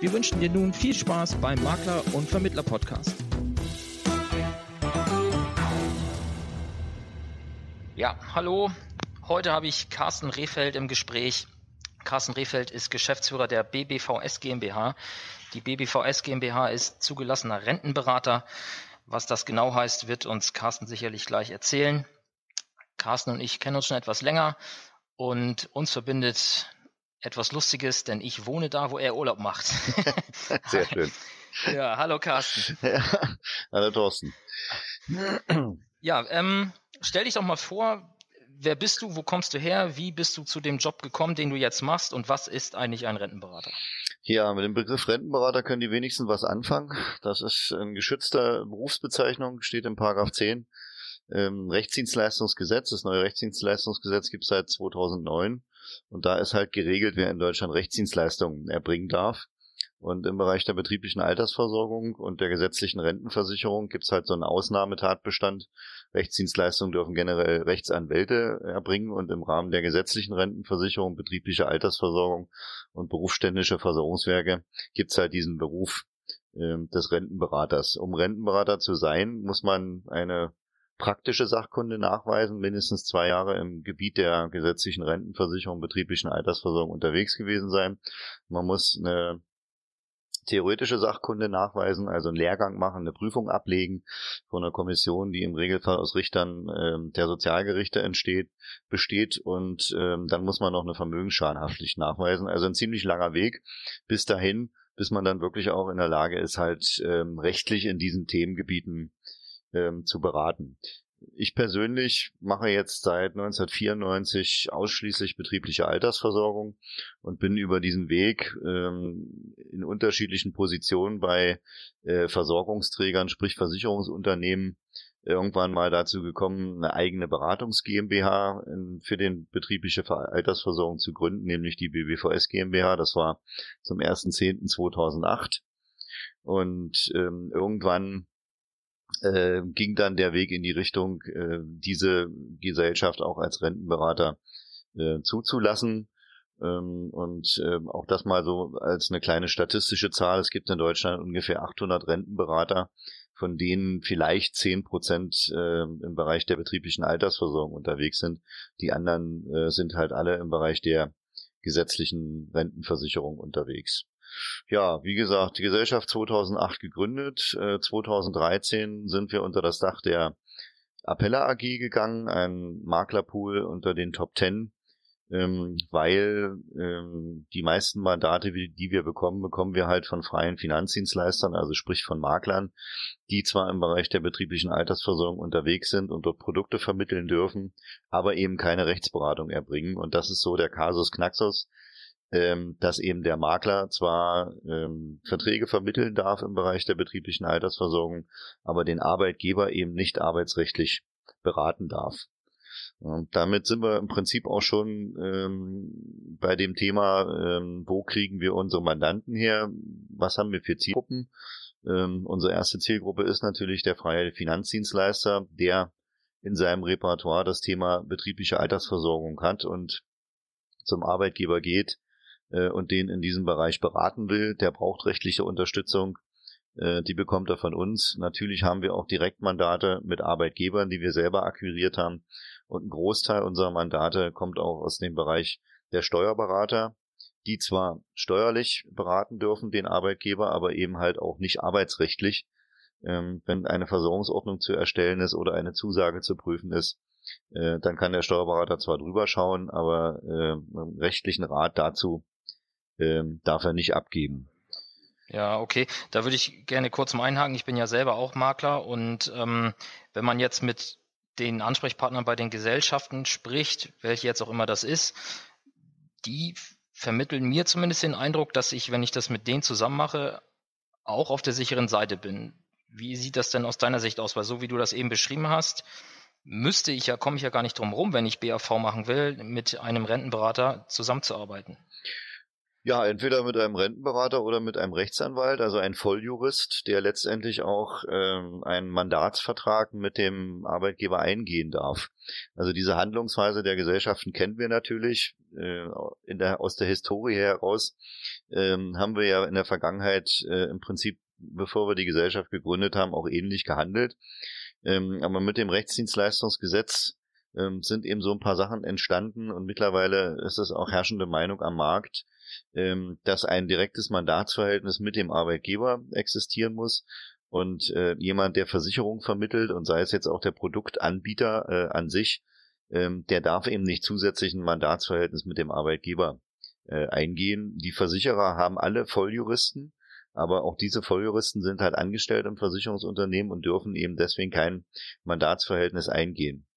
Wir wünschen dir nun viel Spaß beim Makler- und Vermittler-Podcast. Ja, hallo. Heute habe ich Carsten Rehfeld im Gespräch. Carsten Rehfeld ist Geschäftsführer der BBVS GmbH. Die BBVS GmbH ist zugelassener Rentenberater. Was das genau heißt, wird uns Carsten sicherlich gleich erzählen. Carsten und ich kennen uns schon etwas länger und uns verbindet etwas Lustiges, denn ich wohne da, wo er Urlaub macht. Sehr schön. Ja, hallo Carsten. Ja, hallo Thorsten. Ja, ähm, stell dich doch mal vor, wer bist du, wo kommst du her, wie bist du zu dem Job gekommen, den du jetzt machst und was ist eigentlich ein Rentenberater? Ja, mit dem Begriff Rentenberater können die wenigsten was anfangen. Das ist eine geschützte Berufsbezeichnung, steht im Paragraph 10 ähm, Rechtsdienstleistungsgesetz. Das neue Rechtsdienstleistungsgesetz gibt es seit 2009 und da ist halt geregelt, wer in Deutschland Rechtsdienstleistungen erbringen darf. Und im Bereich der betrieblichen Altersversorgung und der gesetzlichen Rentenversicherung gibt es halt so einen Ausnahmetatbestand. Rechtsdienstleistungen dürfen generell Rechtsanwälte erbringen und im Rahmen der gesetzlichen Rentenversicherung, betriebliche Altersversorgung und berufsständische Versorgungswerke gibt es halt diesen Beruf äh, des Rentenberaters. Um Rentenberater zu sein, muss man eine praktische Sachkunde nachweisen, mindestens zwei Jahre im Gebiet der gesetzlichen Rentenversicherung, betrieblichen Altersversorgung unterwegs gewesen sein. Man muss eine theoretische Sachkunde nachweisen, also einen Lehrgang machen, eine Prüfung ablegen von einer Kommission, die im Regelfall aus Richtern ähm, der Sozialgerichte entsteht, besteht und ähm, dann muss man noch eine Vermögensschadenhaftpflicht nachweisen. Also ein ziemlich langer Weg bis dahin, bis man dann wirklich auch in der Lage ist, halt ähm, rechtlich in diesen Themengebieten ähm, zu beraten. Ich persönlich mache jetzt seit 1994 ausschließlich betriebliche Altersversorgung und bin über diesen Weg ähm, in unterschiedlichen Positionen bei äh, Versorgungsträgern, sprich Versicherungsunternehmen, irgendwann mal dazu gekommen, eine eigene Beratungs GmbH in, für den betriebliche Altersversorgung zu gründen, nämlich die BBVS GmbH. Das war zum 1.10.2008. Und ähm, irgendwann äh, ging dann der Weg in die Richtung, äh, diese Gesellschaft auch als Rentenberater äh, zuzulassen. Ähm, und äh, auch das mal so als eine kleine statistische Zahl. Es gibt in Deutschland ungefähr 800 Rentenberater, von denen vielleicht 10 Prozent äh, im Bereich der betrieblichen Altersversorgung unterwegs sind. Die anderen äh, sind halt alle im Bereich der gesetzlichen Rentenversicherung unterwegs. Ja, wie gesagt, die Gesellschaft 2008 gegründet. Äh, 2013 sind wir unter das Dach der Appella AG gegangen, ein Maklerpool unter den Top 10, ähm, weil ähm, die meisten Mandate, die wir bekommen, bekommen wir halt von freien Finanzdienstleistern, also sprich von Maklern, die zwar im Bereich der betrieblichen Altersversorgung unterwegs sind und dort Produkte vermitteln dürfen, aber eben keine Rechtsberatung erbringen. Und das ist so der Kasus Knaxus ähm, dass eben der Makler zwar ähm, Verträge vermitteln darf im Bereich der betrieblichen Altersversorgung, aber den Arbeitgeber eben nicht arbeitsrechtlich beraten darf. Und damit sind wir im Prinzip auch schon ähm, bei dem Thema, ähm, wo kriegen wir unsere Mandanten her, was haben wir für Zielgruppen. Ähm, unsere erste Zielgruppe ist natürlich der freie Finanzdienstleister, der in seinem Repertoire das Thema betriebliche Altersversorgung hat und zum Arbeitgeber geht äh, und den in diesem Bereich beraten will, der braucht rechtliche Unterstützung. Äh, die bekommt er von uns. Natürlich haben wir auch Direktmandate mit Arbeitgebern, die wir selber akquiriert haben. Und ein Großteil unserer Mandate kommt auch aus dem Bereich der Steuerberater, die zwar steuerlich beraten dürfen, den Arbeitgeber, aber eben halt auch nicht arbeitsrechtlich. Ähm, wenn eine Versorgungsordnung zu erstellen ist oder eine Zusage zu prüfen ist, äh, dann kann der Steuerberater zwar drüber schauen, aber äh, rechtlichen Rat dazu ähm, darf er nicht abgeben. Ja, okay. Da würde ich gerne kurz mal einhaken. Ich bin ja selber auch Makler und ähm, wenn man jetzt mit den Ansprechpartnern bei den Gesellschaften spricht, welche jetzt auch immer das ist, die vermitteln mir zumindest den Eindruck, dass ich, wenn ich das mit denen zusammen mache, auch auf der sicheren Seite bin. Wie sieht das denn aus deiner Sicht aus? Weil so wie du das eben beschrieben hast, müsste ich ja, komme ich ja gar nicht drum rum, wenn ich BAV machen will, mit einem Rentenberater zusammenzuarbeiten. Ja, entweder mit einem Rentenberater oder mit einem Rechtsanwalt, also ein Volljurist, der letztendlich auch ähm, einen Mandatsvertrag mit dem Arbeitgeber eingehen darf. Also diese Handlungsweise der Gesellschaften kennen wir natürlich äh, in der, aus der Historie heraus. Ähm, haben wir ja in der Vergangenheit äh, im Prinzip, bevor wir die Gesellschaft gegründet haben, auch ähnlich gehandelt. Ähm, aber mit dem Rechtsdienstleistungsgesetz ähm, sind eben so ein paar Sachen entstanden und mittlerweile ist es auch herrschende Meinung am Markt, ähm, dass ein direktes Mandatsverhältnis mit dem Arbeitgeber existieren muss und äh, jemand, der Versicherung vermittelt und sei es jetzt auch der Produktanbieter äh, an sich, ähm, der darf eben nicht zusätzlich ein Mandatsverhältnis mit dem Arbeitgeber äh, eingehen. Die Versicherer haben alle Volljuristen, aber auch diese Volljuristen sind halt angestellt im Versicherungsunternehmen und dürfen eben deswegen kein Mandatsverhältnis eingehen.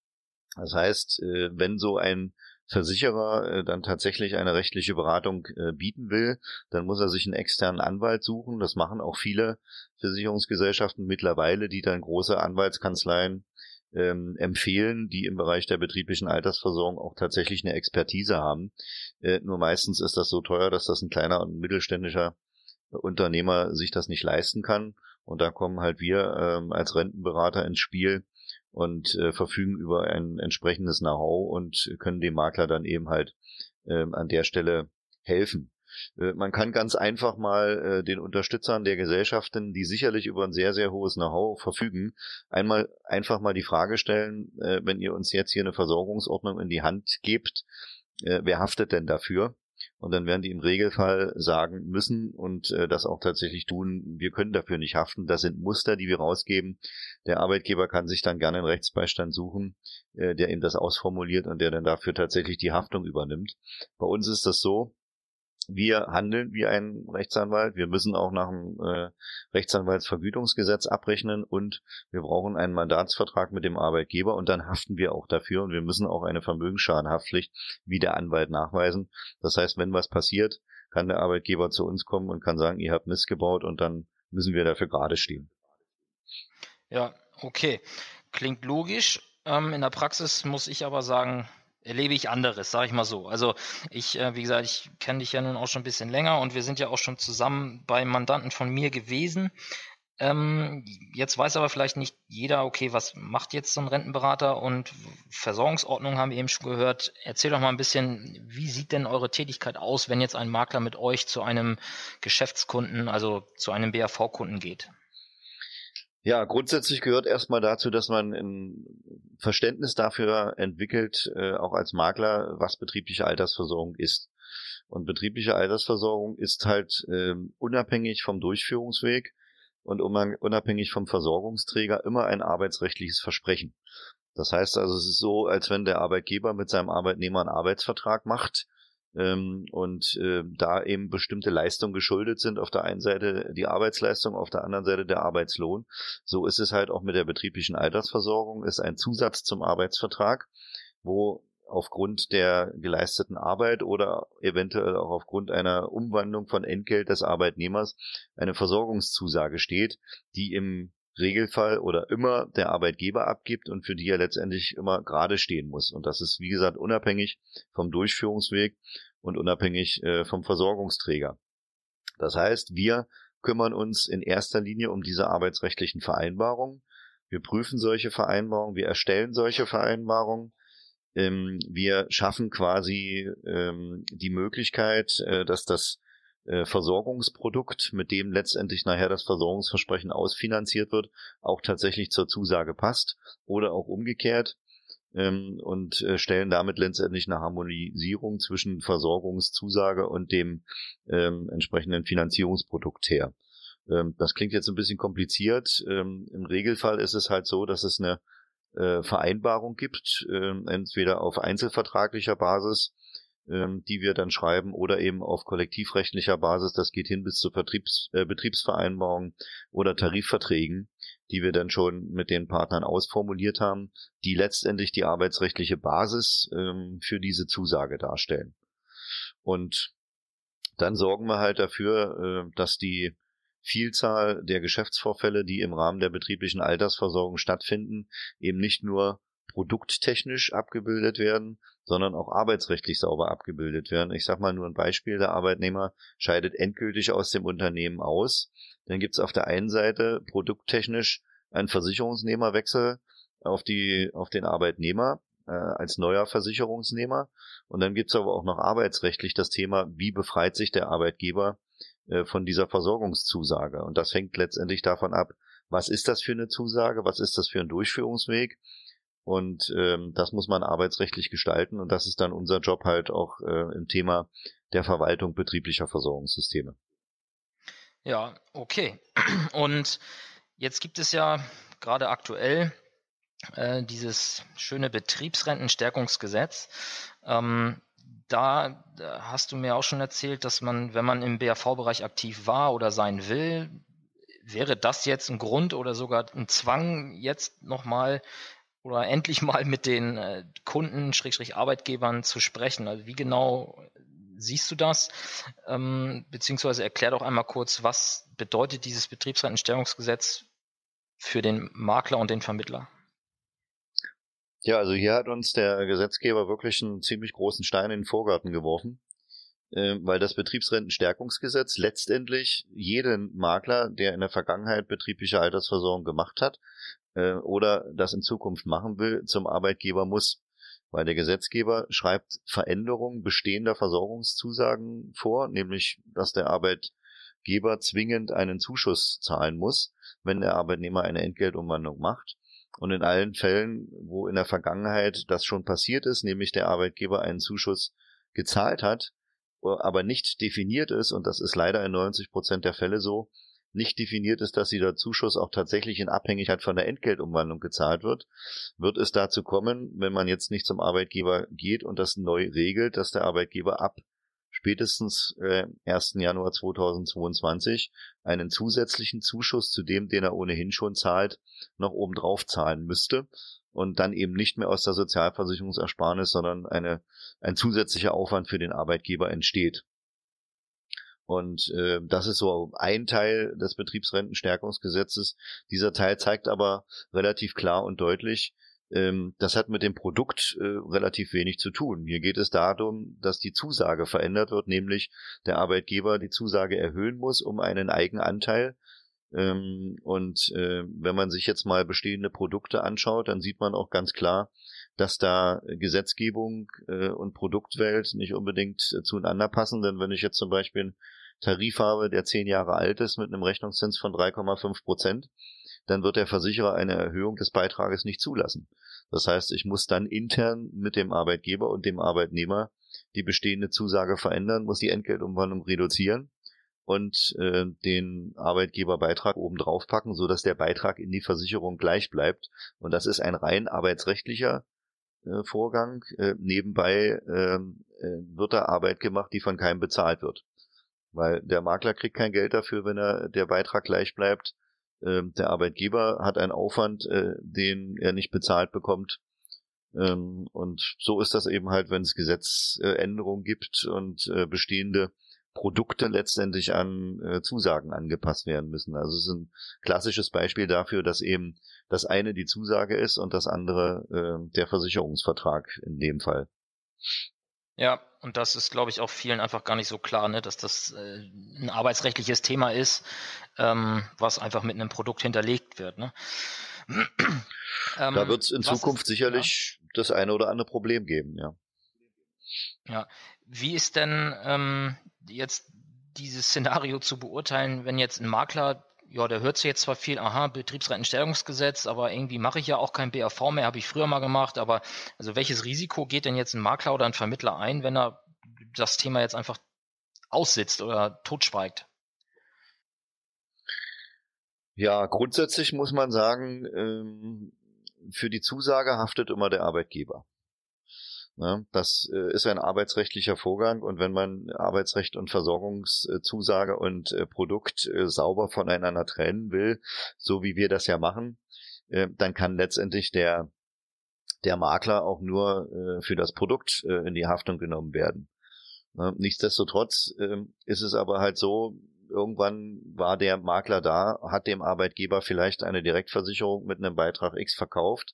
Das heißt, äh, wenn so ein Versicherer äh, dann tatsächlich eine rechtliche Beratung äh, bieten will, dann muss er sich einen externen Anwalt suchen. Das machen auch viele Versicherungsgesellschaften mittlerweile, die dann große Anwaltskanzleien ähm, empfehlen, die im Bereich der betrieblichen Altersversorgung auch tatsächlich eine Expertise haben. Äh, nur meistens ist das so teuer, dass das ein kleiner und mittelständischer Unternehmer sich das nicht leisten kann. Und da kommen halt wir ähm, als Rentenberater ins Spiel, und äh, verfügen über ein entsprechendes Know-how und können dem Makler dann eben halt äh, an der Stelle helfen. Äh, man kann ganz einfach mal äh, den Unterstützern der Gesellschaften, die sicherlich über ein sehr, sehr hohes Know-how verfügen, einmal einfach mal die Frage stellen, äh, wenn ihr uns jetzt hier eine Versorgungsordnung in die Hand gebt, äh, wer haftet denn dafür? Und dann werden die im Regelfall sagen müssen und äh, das auch tatsächlich tun, wir können dafür nicht haften. Das sind Muster, die wir rausgeben. Der Arbeitgeber kann sich dann gerne einen Rechtsbeistand suchen, äh, der ihm das ausformuliert und der dann dafür tatsächlich die Haftung übernimmt. Bei uns ist das so, wir handeln wie ein Rechtsanwalt. Wir müssen auch nach dem äh, Rechtsanwaltsvergütungsgesetz abrechnen und wir brauchen einen Mandatsvertrag mit dem Arbeitgeber und dann haften wir auch dafür und wir müssen auch eine Vermögensschadenhaftpflicht wie der Anwalt nachweisen. Das heißt, wenn was passiert, kann der Arbeitgeber zu uns kommen und kann sagen, ihr habt Mist gebaut und dann müssen wir dafür gerade stehen. Ja, okay. Klingt logisch. Ähm, in der Praxis muss ich aber sagen, erlebe ich anderes, sage ich mal so. Also ich, äh, wie gesagt, ich kenne dich ja nun auch schon ein bisschen länger und wir sind ja auch schon zusammen bei Mandanten von mir gewesen. Ähm, jetzt weiß aber vielleicht nicht jeder, okay, was macht jetzt so ein Rentenberater und Versorgungsordnung haben wir eben schon gehört. Erzähl doch mal ein bisschen, wie sieht denn eure Tätigkeit aus, wenn jetzt ein Makler mit euch zu einem Geschäftskunden, also zu einem BAV-Kunden geht? Ja, grundsätzlich gehört erstmal dazu, dass man ein Verständnis dafür entwickelt, äh, auch als Makler, was betriebliche Altersversorgung ist. Und betriebliche Altersversorgung ist halt äh, unabhängig vom Durchführungsweg und unabhängig vom Versorgungsträger immer ein arbeitsrechtliches Versprechen. Das heißt also, es ist so, als wenn der Arbeitgeber mit seinem Arbeitnehmer einen Arbeitsvertrag macht, ähm, und äh, da eben bestimmte Leistungen geschuldet sind. Auf der einen Seite die Arbeitsleistung, auf der anderen Seite der Arbeitslohn. So ist es halt auch mit der betrieblichen Altersversorgung, ist ein Zusatz zum Arbeitsvertrag, wo aufgrund der geleisteten Arbeit oder eventuell auch aufgrund einer Umwandlung von Entgelt des Arbeitnehmers eine Versorgungszusage steht, die im Regelfall oder immer der Arbeitgeber abgibt und für die er letztendlich immer gerade stehen muss. Und das ist, wie gesagt, unabhängig vom Durchführungsweg und unabhängig äh, vom Versorgungsträger. Das heißt, wir kümmern uns in erster Linie um diese arbeitsrechtlichen Vereinbarungen. Wir prüfen solche Vereinbarungen, wir erstellen solche Vereinbarungen. Ähm, wir schaffen quasi ähm, die Möglichkeit, äh, dass das Versorgungsprodukt, mit dem letztendlich nachher das Versorgungsversprechen ausfinanziert wird, auch tatsächlich zur Zusage passt oder auch umgekehrt ähm, und äh, stellen damit letztendlich eine Harmonisierung zwischen Versorgungszusage und dem ähm, entsprechenden Finanzierungsprodukt her. Ähm, das klingt jetzt ein bisschen kompliziert. Im Regelfall ist es halt so, dass es eine äh, Vereinbarung gibt, äh, entweder auf einzelvertraglicher Basis ähm, die wir dann schreiben oder eben auf kollektivrechtlicher Basis. Das geht hin bis zu Vertriebs, äh, Betriebsvereinbarungen oder Tarifverträgen, die wir dann schon mit den Partnern ausformuliert haben, die letztendlich die arbeitsrechtliche Basis ähm, für diese Zusage darstellen. Und dann sorgen wir halt dafür, äh, dass die Vielzahl der Geschäftsvorfälle, die im Rahmen der betrieblichen Altersversorgung stattfinden, eben nicht nur produkttechnisch abgebildet werden, sondern auch arbeitsrechtlich sauber abgebildet werden. Ich sage mal nur ein Beispiel, der Arbeitnehmer scheidet endgültig aus dem Unternehmen aus. Dann gibt es auf der einen Seite produkttechnisch einen Versicherungsnehmerwechsel auf, die, auf den Arbeitnehmer äh, als neuer Versicherungsnehmer. Und dann gibt es aber auch noch arbeitsrechtlich das Thema, wie befreit sich der Arbeitgeber äh, von dieser Versorgungszusage. Und das hängt letztendlich davon ab, was ist das für eine Zusage, was ist das für ein Durchführungsweg. Und ähm, das muss man arbeitsrechtlich gestalten und das ist dann unser Job halt auch äh, im Thema der Verwaltung betrieblicher Versorgungssysteme. Ja, okay. Und jetzt gibt es ja gerade aktuell äh, dieses schöne Betriebsrentenstärkungsgesetz. Ähm, da, da hast du mir auch schon erzählt, dass man, wenn man im BAV-Bereich aktiv war oder sein will, wäre das jetzt ein Grund oder sogar ein Zwang, jetzt nochmal oder endlich mal mit den äh, Kunden, Schrägstrich Arbeitgebern zu sprechen. Also wie genau siehst du das? Ähm, beziehungsweise erklär doch einmal kurz, was bedeutet dieses Betriebsrentenstellungsgesetz für den Makler und den Vermittler? Ja, also hier hat uns der Gesetzgeber wirklich einen ziemlich großen Stein in den Vorgarten geworfen, äh, weil das Betriebsrentenstärkungsgesetz letztendlich jeden Makler, der in der Vergangenheit betriebliche Altersversorgung gemacht hat äh, oder das in Zukunft machen will, zum Arbeitgeber muss. Weil der Gesetzgeber schreibt Veränderungen bestehender Versorgungszusagen vor, nämlich dass der Arbeitgeber zwingend einen Zuschuss zahlen muss, wenn der Arbeitnehmer eine Entgeltumwandlung macht. Und in allen Fällen, wo in der Vergangenheit das schon passiert ist, nämlich der Arbeitgeber einen Zuschuss gezahlt hat, aber nicht definiert ist, und das ist leider in 90 Prozent der Fälle so, nicht definiert ist, dass dieser Zuschuss auch tatsächlich in Abhängigkeit von der Entgeltumwandlung gezahlt wird, wird es dazu kommen, wenn man jetzt nicht zum Arbeitgeber geht und das neu regelt, dass der Arbeitgeber ab spätestens äh, 1. Januar 2022 einen zusätzlichen Zuschuss zu dem, den er ohnehin schon zahlt, noch obendrauf zahlen müsste und dann eben nicht mehr aus der Sozialversicherungsersparnis, sondern eine, ein zusätzlicher Aufwand für den Arbeitgeber entsteht. Und äh, das ist so ein Teil des Betriebsrentenstärkungsgesetzes. Dieser Teil zeigt aber relativ klar und deutlich, ähm, das hat mit dem Produkt äh, relativ wenig zu tun. Hier geht es darum, dass die Zusage verändert wird, nämlich der Arbeitgeber die Zusage erhöhen muss um einen Eigenanteil. Ähm, und äh, wenn man sich jetzt mal bestehende Produkte anschaut, dann sieht man auch ganz klar, dass da Gesetzgebung äh, und Produktwelt nicht unbedingt zueinander passen. Denn wenn ich jetzt zum Beispiel einen Tarif habe, der zehn Jahre alt ist, mit einem Rechnungszins von 3,5 Prozent, dann wird der Versicherer eine Erhöhung des Beitrages nicht zulassen. Das heißt, ich muss dann intern mit dem Arbeitgeber und dem Arbeitnehmer die bestehende Zusage verändern, muss die Entgeltumwandlung reduzieren und äh, den Arbeitgeberbeitrag oben drauf packen, so dass der Beitrag in die Versicherung gleich bleibt. Und das ist ein rein arbeitsrechtlicher äh, Vorgang. Äh, nebenbei ähm, äh, wird da Arbeit gemacht, die von keinem bezahlt wird. Weil der Makler kriegt kein Geld dafür, wenn er der Beitrag gleich bleibt. Ähm, der Arbeitgeber hat einen Aufwand, äh, den er nicht bezahlt bekommt. Ähm, und so ist das eben halt, wenn es Gesetzänderungen gibt und äh, bestehende Produkte letztendlich an äh, Zusagen angepasst werden müssen. Also es ist ein klassisches Beispiel dafür, dass eben das eine die Zusage ist und das andere äh, der Versicherungsvertrag in dem Fall. Ja, und das ist, glaube ich, auch vielen einfach gar nicht so klar, ne, dass das äh, ein arbeitsrechtliches Thema ist, ähm, was einfach mit einem Produkt hinterlegt wird. Ne? ähm, da wird es in Zukunft ist, sicherlich ja. das eine oder andere Problem geben, ja. Ja, wie ist denn ähm, jetzt dieses Szenario zu beurteilen, wenn jetzt ein Makler ja, der hört sich jetzt zwar viel, aha, Betriebsrentenstellungsgesetz, aber irgendwie mache ich ja auch kein BAV mehr, habe ich früher mal gemacht, aber also welches Risiko geht denn jetzt ein Makler oder ein Vermittler ein, wenn er das Thema jetzt einfach aussitzt oder totschweigt? Ja, grundsätzlich muss man sagen, ähm, für die Zusage haftet immer der Arbeitgeber. Ne? Das äh, ist ein arbeitsrechtlicher Vorgang und wenn man Arbeitsrecht und Versorgungszusage und äh, Produkt äh, sauber voneinander trennen will, so wie wir das ja machen, dann kann letztendlich der der Makler auch nur für das Produkt in die Haftung genommen werden. Ne? Nichtsdestotrotz ähm, ist es aber halt so, irgendwann war der Makler da, hat dem Arbeitgeber vielleicht eine Direktversicherung mit einem Beitrag X verkauft.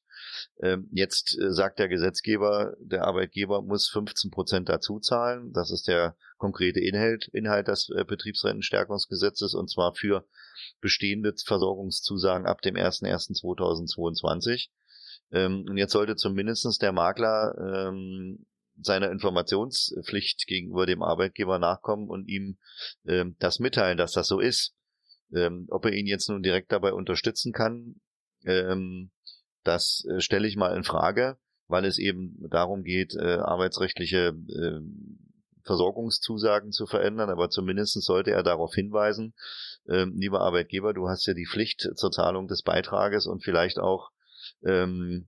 Ähm, jetzt äh, sagt der Gesetzgeber, der Arbeitgeber muss 15 Prozent dazu zahlen. Das ist der konkrete Inhalt, Inhalt des äh, Betriebsrentenstärkungsgesetzes und zwar für bestehende Versorgungszusagen ab dem 01.01.2022. Ähm, und jetzt sollte zumindestens der Makler ähm, seiner Informationspflicht gegenüber dem Arbeitgeber nachkommen und ihm ähm, das mitteilen, dass das so ist. Ähm, ob er ihn jetzt nun direkt dabei unterstützen kann, ähm, das äh, stelle ich mal in Frage, weil es eben darum geht, äh, arbeitsrechtliche äh, Versorgungszusagen zu verändern, aber zumindest sollte er darauf hinweisen, ähm, lieber Arbeitgeber, du hast ja die Pflicht zur Zahlung des Beitrages und vielleicht auch ähm,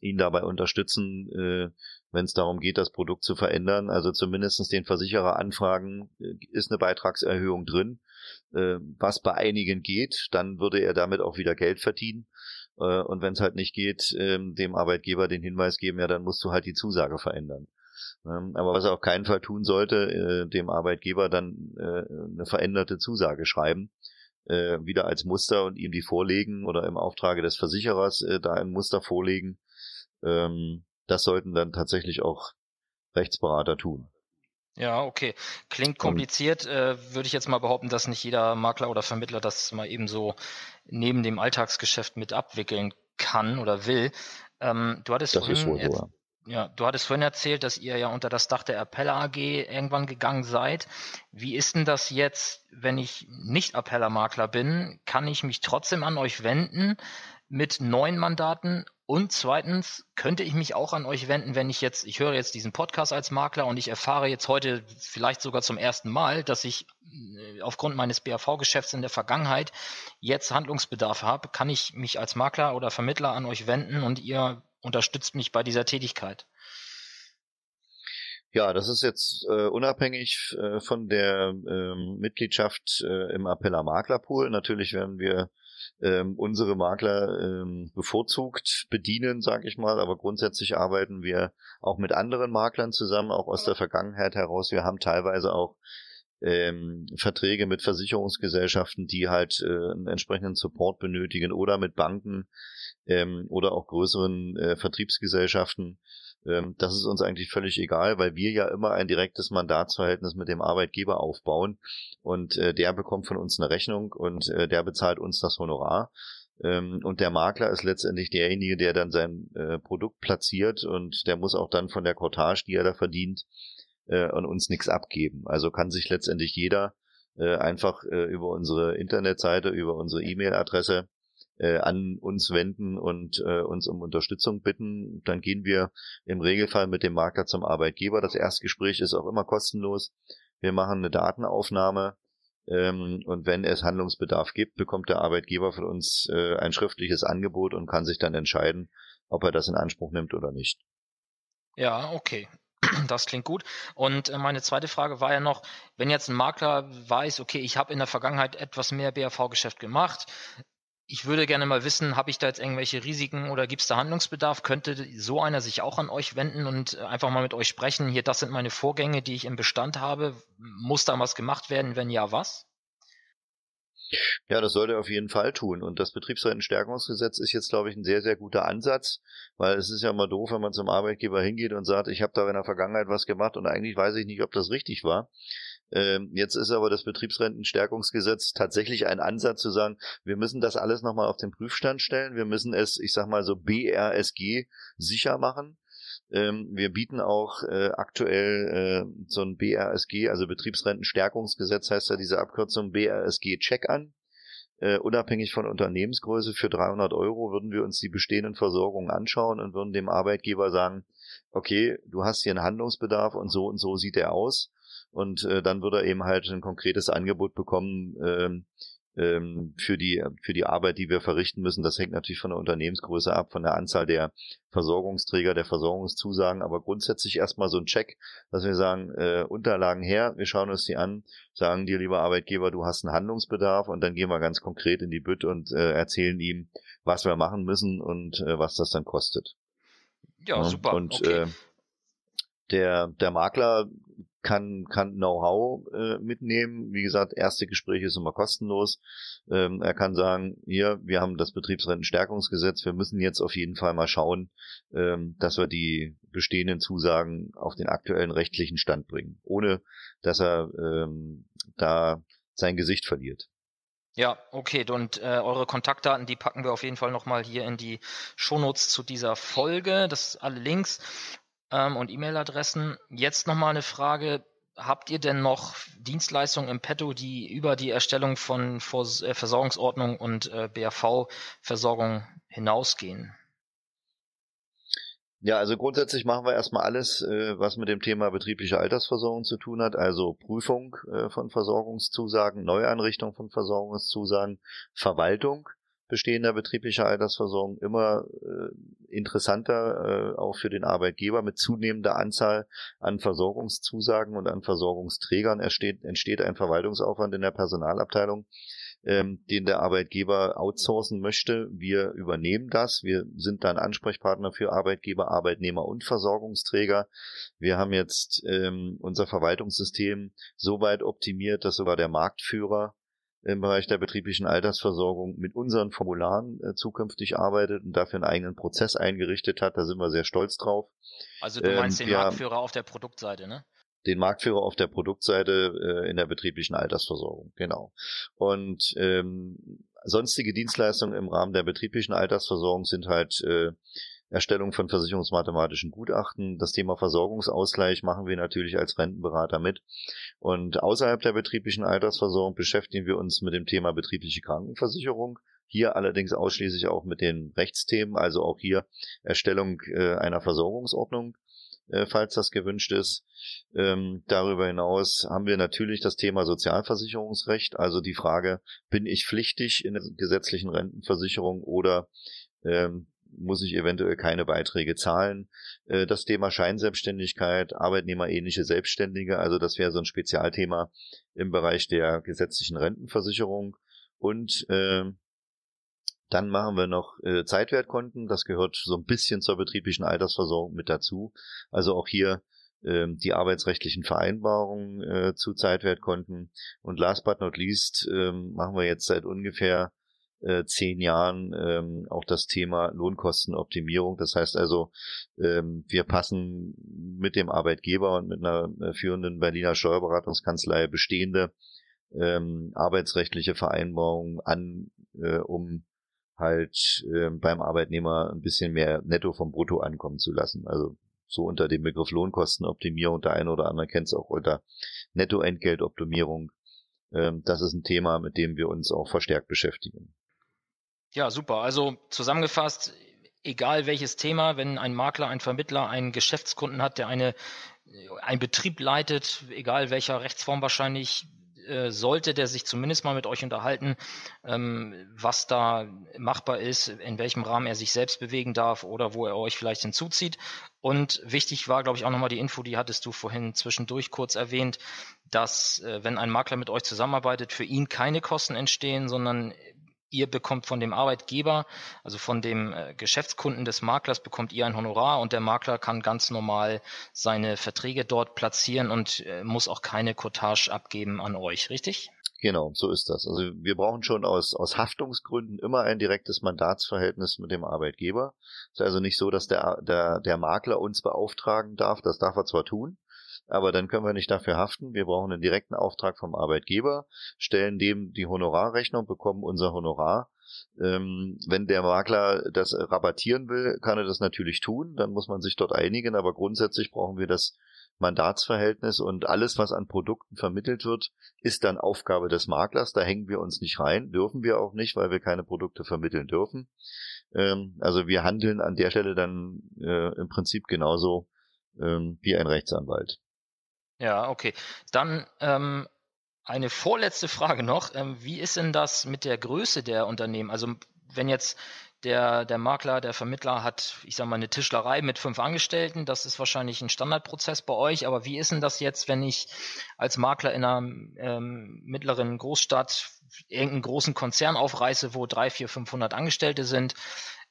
ihn dabei unterstützen, äh, wenn es darum geht, das Produkt zu verändern. Also zumindestens den Versicherer anfragen, äh, ist eine Beitragserhöhung drin. Äh, was bei einigen geht, dann würde er damit auch wieder Geld verdienen. Äh, und wenn es halt nicht geht, ähm, dem Arbeitgeber den Hinweis geben, ja, dann musst du halt die Zusage verändern. Ähm, aber was er auf keinen Fall tun sollte, äh, dem Arbeitgeber dann äh, eine veränderte Zusage schreiben äh, wieder als Muster und ihm die vorlegen oder im Auftrage des Versicherers äh, da ein Muster vorlegen. Ähm, das sollten dann tatsächlich auch Rechtsberater tun. Ja, okay. Klingt kompliziert. Äh, würde ich jetzt mal behaupten, dass nicht jeder Makler oder Vermittler das mal eben so neben dem Alltagsgeschäft mit abwickeln kann oder will. Ähm, du hattest das vorhin, ist wohl so, ja, du hattest vorhin erzählt, dass ihr ja unter das Dach der Appella AG irgendwann gegangen seid. Wie ist denn das jetzt, wenn ich nicht Appella-Makler bin? Kann ich mich trotzdem an euch wenden mit neuen Mandaten? Und zweitens, könnte ich mich auch an euch wenden, wenn ich jetzt, ich höre jetzt diesen Podcast als Makler und ich erfahre jetzt heute vielleicht sogar zum ersten Mal, dass ich äh, aufgrund meines BAV-Geschäfts in der Vergangenheit jetzt Handlungsbedarf habe, kann ich mich als Makler oder Vermittler an euch wenden und ihr unterstützt mich bei dieser Tätigkeit. Ja, das ist jetzt äh, unabhängig äh, von der ähm, Mitgliedschaft äh, im Appeller Maklerpool. Natürlich werden wir ähm, unsere Makler ähm, bevorzugt bedienen, sage ich mal, aber grundsätzlich arbeiten wir auch mit anderen Maklern zusammen, auch aus der Vergangenheit heraus. Wir haben teilweise auch ähm, Verträge mit Versicherungsgesellschaften, die halt äh, einen entsprechenden Support benötigen oder mit Banken ähm, oder auch größeren äh, Vertriebsgesellschaften. Ähm, das ist uns eigentlich völlig egal, weil wir ja immer ein direktes Mandatsverhältnis mit dem Arbeitgeber aufbauen und äh, der bekommt von uns eine Rechnung und äh, der bezahlt uns das Honorar. Ähm, und der Makler ist letztendlich derjenige, der dann sein äh, Produkt platziert und der muss auch dann von der Cortage, die er da verdient, an uns nichts abgeben. Also kann sich letztendlich jeder einfach über unsere Internetseite, über unsere E-Mail-Adresse äh, an uns wenden und äh, uns um Unterstützung bitten. Dann gehen wir im Regelfall mit dem Makler zum Arbeitgeber. Das Erstgespräch ist auch immer kostenlos. Wir machen eine Datenaufnahme ähm, und wenn es Handlungsbedarf gibt, bekommt der Arbeitgeber von uns äh, ein schriftliches Angebot und kann sich dann entscheiden, ob er das in Anspruch nimmt oder nicht. Ja, okay. Das klingt gut. Und äh, meine zweite Frage war ja noch, wenn jetzt ein Makler weiß, okay, ich habe in der Vergangenheit etwas mehr BAV-Geschäft gemacht, ich würde gerne mal wissen, habe ich da jetzt irgendwelche Risiken oder gibt es da Handlungsbedarf? Könnte so einer sich auch an euch wenden und einfach mal mit euch sprechen? Hier, das sind meine Vorgänge, die ich im Bestand habe. Muss da was gemacht werden? Wenn ja, was? Ja, das sollte er auf jeden Fall tun. Und das Betriebsrentenstärkungsgesetz ist jetzt, glaube ich, ein sehr, sehr guter Ansatz, weil es ist ja immer doof, wenn man zum Arbeitgeber hingeht und sagt, ich habe da in der Vergangenheit was gemacht und eigentlich weiß ich nicht, ob das richtig war. Ähm, jetzt ist aber das Betriebsrentenstärkungsgesetz tatsächlich ein Ansatz zu sagen, wir müssen das alles nochmal auf den Prüfstand stellen, wir müssen es, ich sag mal so BRSG sicher machen. Ähm, wir bieten auch äh, aktuell äh, so ein BRSG, also Betriebsrentenstärkungsgesetz heißt ja diese Abkürzung BRSG-Check an. Äh, unabhängig von Unternehmensgröße für 300 Euro würden wir uns die bestehenden Versorgungen anschauen und würden dem Arbeitgeber sagen, okay, du hast hier einen Handlungsbedarf und so und so sieht er aus. Und äh, dann würde er eben halt ein konkretes Angebot bekommen, ähm, ähm, für die für die Arbeit, die wir verrichten müssen. Das hängt natürlich von der Unternehmensgröße ab, von der Anzahl der Versorgungsträger, der Versorgungszusagen, aber grundsätzlich erstmal so ein Check, dass wir sagen, äh, Unterlagen her, wir schauen uns die an, sagen dir, lieber Arbeitgeber, du hast einen Handlungsbedarf und dann gehen wir ganz konkret in die Bütt und äh, erzählen ihm, was wir machen müssen und äh, was das dann kostet. Ja, ja super. Und okay. äh, der, der Makler kann, kann Know-how äh, mitnehmen. Wie gesagt, erste Gespräche ist immer kostenlos. Ähm, er kann sagen, hier, wir haben das Betriebsrentenstärkungsgesetz, wir müssen jetzt auf jeden Fall mal schauen, ähm, dass wir die bestehenden Zusagen auf den aktuellen rechtlichen Stand bringen, ohne dass er ähm, da sein Gesicht verliert. Ja, okay. Und äh, eure Kontaktdaten, die packen wir auf jeden Fall nochmal hier in die Shownotes zu dieser Folge. Das alle Links ähm, und E-Mail-Adressen. Jetzt nochmal eine Frage. Habt ihr denn noch Dienstleistungen im Petto, die über die Erstellung von Vers äh, Versorgungsordnung und äh, BAV-Versorgung hinausgehen? Ja, also grundsätzlich machen wir erstmal alles, äh, was mit dem Thema betriebliche Altersversorgung zu tun hat, also Prüfung äh, von Versorgungszusagen, Neueinrichtung von Versorgungszusagen, Verwaltung bestehender betrieblicher Altersversorgung immer äh, interessanter, äh, auch für den Arbeitgeber mit zunehmender Anzahl an Versorgungszusagen und an Versorgungsträgern entsteht, entsteht ein Verwaltungsaufwand in der Personalabteilung, ähm, den der Arbeitgeber outsourcen möchte. Wir übernehmen das. Wir sind dann Ansprechpartner für Arbeitgeber, Arbeitnehmer und Versorgungsträger. Wir haben jetzt ähm, unser Verwaltungssystem so weit optimiert, dass sogar der Marktführer im Bereich der betrieblichen Altersversorgung mit unseren Formularen äh, zukünftig arbeitet und dafür einen eigenen Prozess eingerichtet hat. Da sind wir sehr stolz drauf. Also du meinst ähm, den Marktführer auf der Produktseite, ne? Den Marktführer auf der Produktseite äh, in der betrieblichen Altersversorgung, genau. Und ähm, sonstige Dienstleistungen im Rahmen der betrieblichen Altersversorgung sind halt äh, Erstellung von versicherungsmathematischen Gutachten. Das Thema Versorgungsausgleich machen wir natürlich als Rentenberater mit. Und außerhalb der betrieblichen Altersversorgung beschäftigen wir uns mit dem Thema betriebliche Krankenversicherung. Hier allerdings ausschließlich auch mit den Rechtsthemen, also auch hier Erstellung äh, einer Versorgungsordnung, äh, falls das gewünscht ist. Ähm, darüber hinaus haben wir natürlich das Thema Sozialversicherungsrecht, also die Frage, bin ich pflichtig in der gesetzlichen Rentenversicherung oder ähm, muss ich eventuell keine Beiträge zahlen. Äh, das Thema Scheinselbstständigkeit, arbeitnehmerähnliche Selbstständige, also das wäre so ein Spezialthema im Bereich der gesetzlichen Rentenversicherung. Und äh, dann machen wir noch äh, Zeitwertkonten. Das gehört so ein bisschen zur betrieblichen Altersversorgung mit dazu. Also auch hier äh, die arbeitsrechtlichen Vereinbarungen äh, zu Zeitwertkonten. Und last but not least äh, machen wir jetzt seit ungefähr äh, zehn Jahren ähm, auch das Thema Lohnkostenoptimierung. Das heißt also, ähm, wir passen mit dem Arbeitgeber und mit einer äh, führenden Berliner Steuerberatungskanzlei bestehende ähm, arbeitsrechtliche Vereinbarungen an, äh, um halt äh, beim Arbeitnehmer ein bisschen mehr Netto vom Brutto ankommen zu lassen. Also so unter dem Begriff Lohnkostenoptimierung, der eine oder andere kennt es auch unter Nettoentgeltoptimierung. Ähm, das ist ein Thema, mit dem wir uns auch verstärkt beschäftigen. Ja, super. Also zusammengefasst, egal welches Thema, wenn ein Makler, ein Vermittler einen Geschäftskunden hat, der eine, ein Betrieb leitet, egal welcher Rechtsform wahrscheinlich, äh, sollte der sich zumindest mal mit euch unterhalten, ähm, was da machbar ist, in welchem Rahmen er sich selbst bewegen darf oder wo er euch vielleicht hinzuzieht. Und wichtig war, glaube ich, auch nochmal die Info, die hattest du vorhin zwischendurch kurz erwähnt, dass äh, wenn ein Makler mit euch zusammenarbeitet, für ihn keine Kosten entstehen, sondern ihr bekommt von dem Arbeitgeber, also von dem äh, Geschäftskunden des Maklers, bekommt ihr ein Honorar und der Makler kann ganz normal seine Verträge dort platzieren und äh, muss auch keine Cottage abgeben an euch, richtig? Genau, so ist das. Also wir brauchen schon aus, aus Haftungsgründen immer ein direktes Mandatsverhältnis mit dem Arbeitgeber. Es ist also nicht so, dass der, der, der Makler uns beauftragen darf, das darf er zwar tun, aber dann können wir nicht dafür haften. Wir brauchen einen direkten Auftrag vom Arbeitgeber, stellen dem die Honorarrechnung, bekommen unser Honorar. Ähm, wenn der Makler das rabattieren will, kann er das natürlich tun, dann muss man sich dort einigen, aber grundsätzlich brauchen wir das Mandatsverhältnis und alles, was an Produkten vermittelt wird, ist dann Aufgabe des Maklers. Da hängen wir uns nicht rein, dürfen wir auch nicht, weil wir keine Produkte vermitteln dürfen. Ähm, also wir handeln an der Stelle dann äh, im Prinzip genauso ähm, wie ein Rechtsanwalt. Ja, okay. Dann ähm, eine vorletzte Frage noch. Ähm, wie ist denn das mit der Größe der Unternehmen? Also wenn jetzt der, der Makler, der Vermittler hat, ich sag mal, eine Tischlerei mit fünf Angestellten, das ist wahrscheinlich ein Standardprozess bei euch, aber wie ist denn das jetzt, wenn ich als Makler in einer ähm, mittleren Großstadt irgendeinen großen Konzern aufreiße, wo drei, vier, 500 Angestellte sind?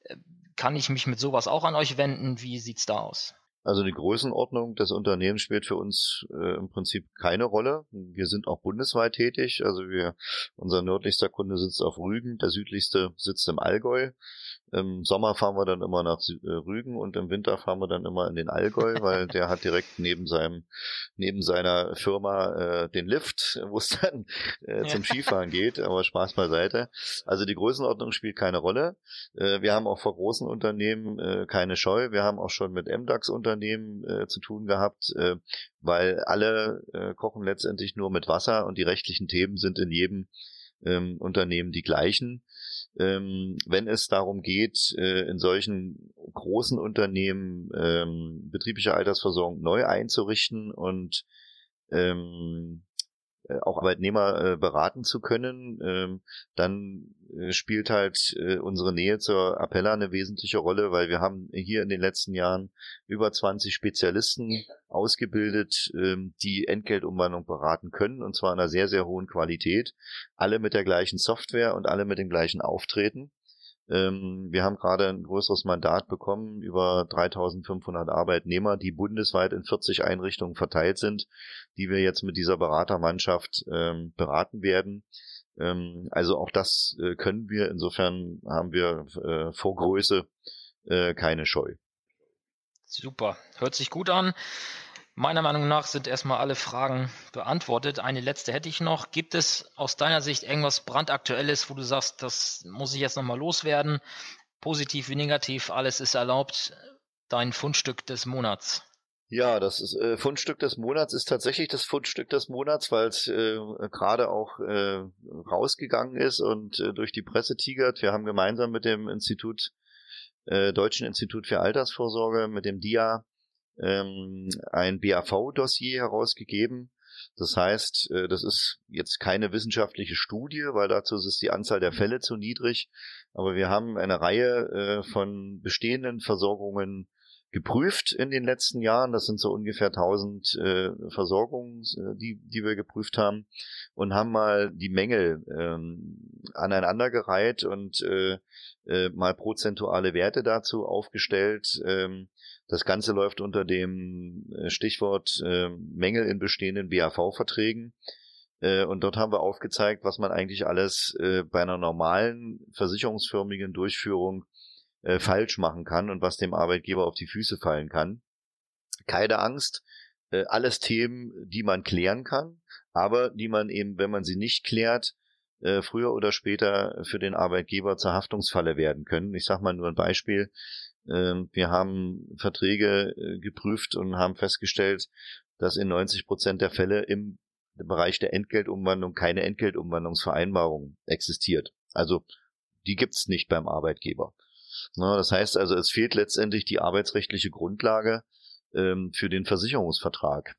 Äh, kann ich mich mit sowas auch an euch wenden? Wie sieht's da aus? Also die Größenordnung des Unternehmens spielt für uns äh, im Prinzip keine Rolle. Wir sind auch bundesweit tätig. Also wir, unser nördlichster Kunde sitzt auf Rügen, der südlichste sitzt im Allgäu. Im Sommer fahren wir dann immer nach äh, Rügen und im Winter fahren wir dann immer in den Allgäu, weil der hat direkt neben seinem, neben seiner Firma äh, den Lift, wo es dann äh, zum Skifahren geht. Aber Spaß beiseite. Also die Größenordnung spielt keine Rolle. Äh, wir haben auch vor großen Unternehmen äh, keine Scheu. Wir haben auch schon mit MDAX-Unternehmen äh, zu tun gehabt, äh, weil alle äh, kochen letztendlich nur mit Wasser und die rechtlichen Themen sind in jedem ähm, Unternehmen die gleichen ähm, wenn es darum geht, äh, in solchen großen Unternehmen ähm, betriebliche Altersversorgung neu einzurichten und ähm, äh, auch Arbeitnehmer äh, beraten zu können, ähm, dann äh, spielt halt äh, unsere Nähe zur Appella eine wesentliche Rolle, weil wir haben hier in den letzten Jahren über 20 Spezialisten ausgebildet, ähm, die Entgeltumwandlung beraten können und zwar in einer sehr, sehr hohen Qualität. Alle mit der gleichen Software und alle mit dem gleichen Auftreten. Ähm, wir haben gerade ein größeres Mandat bekommen über 3500 Arbeitnehmer, die bundesweit in 40 Einrichtungen verteilt sind, die wir jetzt mit dieser Beratermannschaft ähm, beraten werden. Ähm, also auch das äh, können wir. Insofern haben wir äh, vor Größe äh, keine Scheu. Super, hört sich gut an. Meiner Meinung nach sind erstmal alle Fragen beantwortet. Eine letzte hätte ich noch. Gibt es aus deiner Sicht irgendwas brandaktuelles, wo du sagst, das muss ich jetzt nochmal loswerden? Positiv wie negativ, alles ist erlaubt. Dein Fundstück des Monats. Ja, das ist, äh, Fundstück des Monats ist tatsächlich das Fundstück des Monats, weil es äh, gerade auch äh, rausgegangen ist und äh, durch die Presse tigert. Wir haben gemeinsam mit dem Institut, äh, Deutschen Institut für Altersvorsorge, mit dem DIA, ähm, ein BAV-Dossier herausgegeben. Das heißt, äh, das ist jetzt keine wissenschaftliche Studie, weil dazu ist die Anzahl der Fälle zu niedrig. Aber wir haben eine Reihe äh, von bestehenden Versorgungen geprüft in den letzten Jahren. Das sind so ungefähr 1000 äh, Versorgungen, die, die wir geprüft haben und haben mal die Mängel ähm, aneinandergereiht und mal prozentuale Werte dazu aufgestellt. Ähm, das Ganze läuft unter dem äh, Stichwort äh, Mängel in bestehenden BAV-Verträgen. Äh, und dort haben wir aufgezeigt, was man eigentlich alles äh, bei einer normalen versicherungsförmigen Durchführung äh, falsch machen kann und was dem Arbeitgeber auf die Füße fallen kann. Keine Angst, äh, alles Themen, die man klären kann, aber die man eben, wenn man sie nicht klärt, äh, früher oder später für den Arbeitgeber zur Haftungsfalle werden können. Ich sage mal nur ein Beispiel. Ähm, wir haben Verträge äh, geprüft und haben festgestellt, dass in 90 Prozent der Fälle im Bereich der Entgeltumwandlung keine Entgeltumwandlungsvereinbarung existiert. Also die gibt's nicht beim Arbeitgeber. das heißt also, es fehlt letztendlich die arbeitsrechtliche Grundlage ähm, für den Versicherungsvertrag.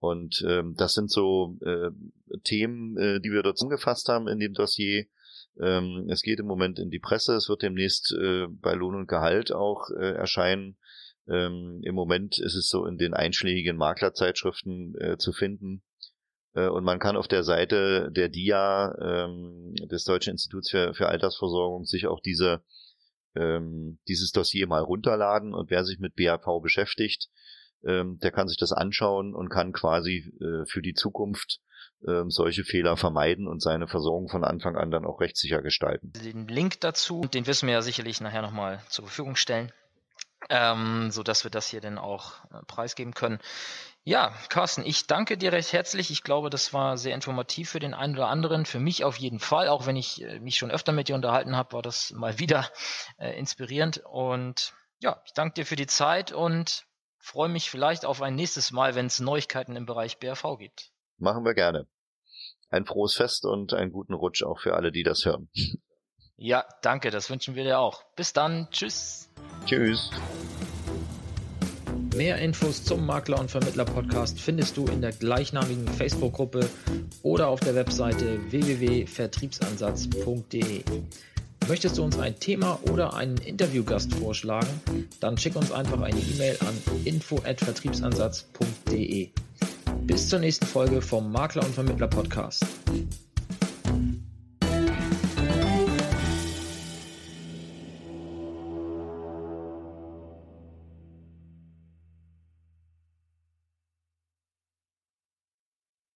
Und ähm, das sind so äh, Themen, äh, die wir dort umgefasst haben in dem Dossier, ähm, es geht im Moment in die Presse, es wird demnächst äh, bei Lohn und Gehalt auch äh, erscheinen. Ähm, Im Moment ist es so in den einschlägigen Maklerzeitschriften äh, zu finden. Äh, und man kann auf der Seite der DIA, ähm, des Deutschen Instituts für, für Altersversorgung, sich auch diese, ähm, dieses Dossier mal runterladen. Und wer sich mit BAV beschäftigt, ähm, der kann sich das anschauen und kann quasi äh, für die Zukunft ähm, solche Fehler vermeiden und seine Versorgung von Anfang an dann auch rechtssicher gestalten. Den Link dazu, den wissen wir ja sicherlich nachher nochmal zur Verfügung stellen, ähm, so dass wir das hier dann auch äh, preisgeben können. Ja, Carsten, ich danke dir recht herzlich. Ich glaube, das war sehr informativ für den einen oder anderen. Für mich auf jeden Fall, auch wenn ich äh, mich schon öfter mit dir unterhalten habe, war das mal wieder äh, inspirierend. Und ja, ich danke dir für die Zeit und freue mich vielleicht auf ein nächstes Mal, wenn es Neuigkeiten im Bereich BRV gibt. Machen wir gerne. Ein frohes Fest und einen guten Rutsch auch für alle, die das hören. Ja, danke, das wünschen wir dir auch. Bis dann, tschüss. Tschüss. Mehr Infos zum Makler und Vermittler Podcast findest du in der gleichnamigen Facebook-Gruppe oder auf der Webseite www.vertriebsansatz.de. Möchtest du uns ein Thema oder einen Interviewgast vorschlagen? Dann schick uns einfach eine E-Mail an info@vertriebsansatz.de. Bis zur nächsten Folge vom Makler und Vermittler Podcast.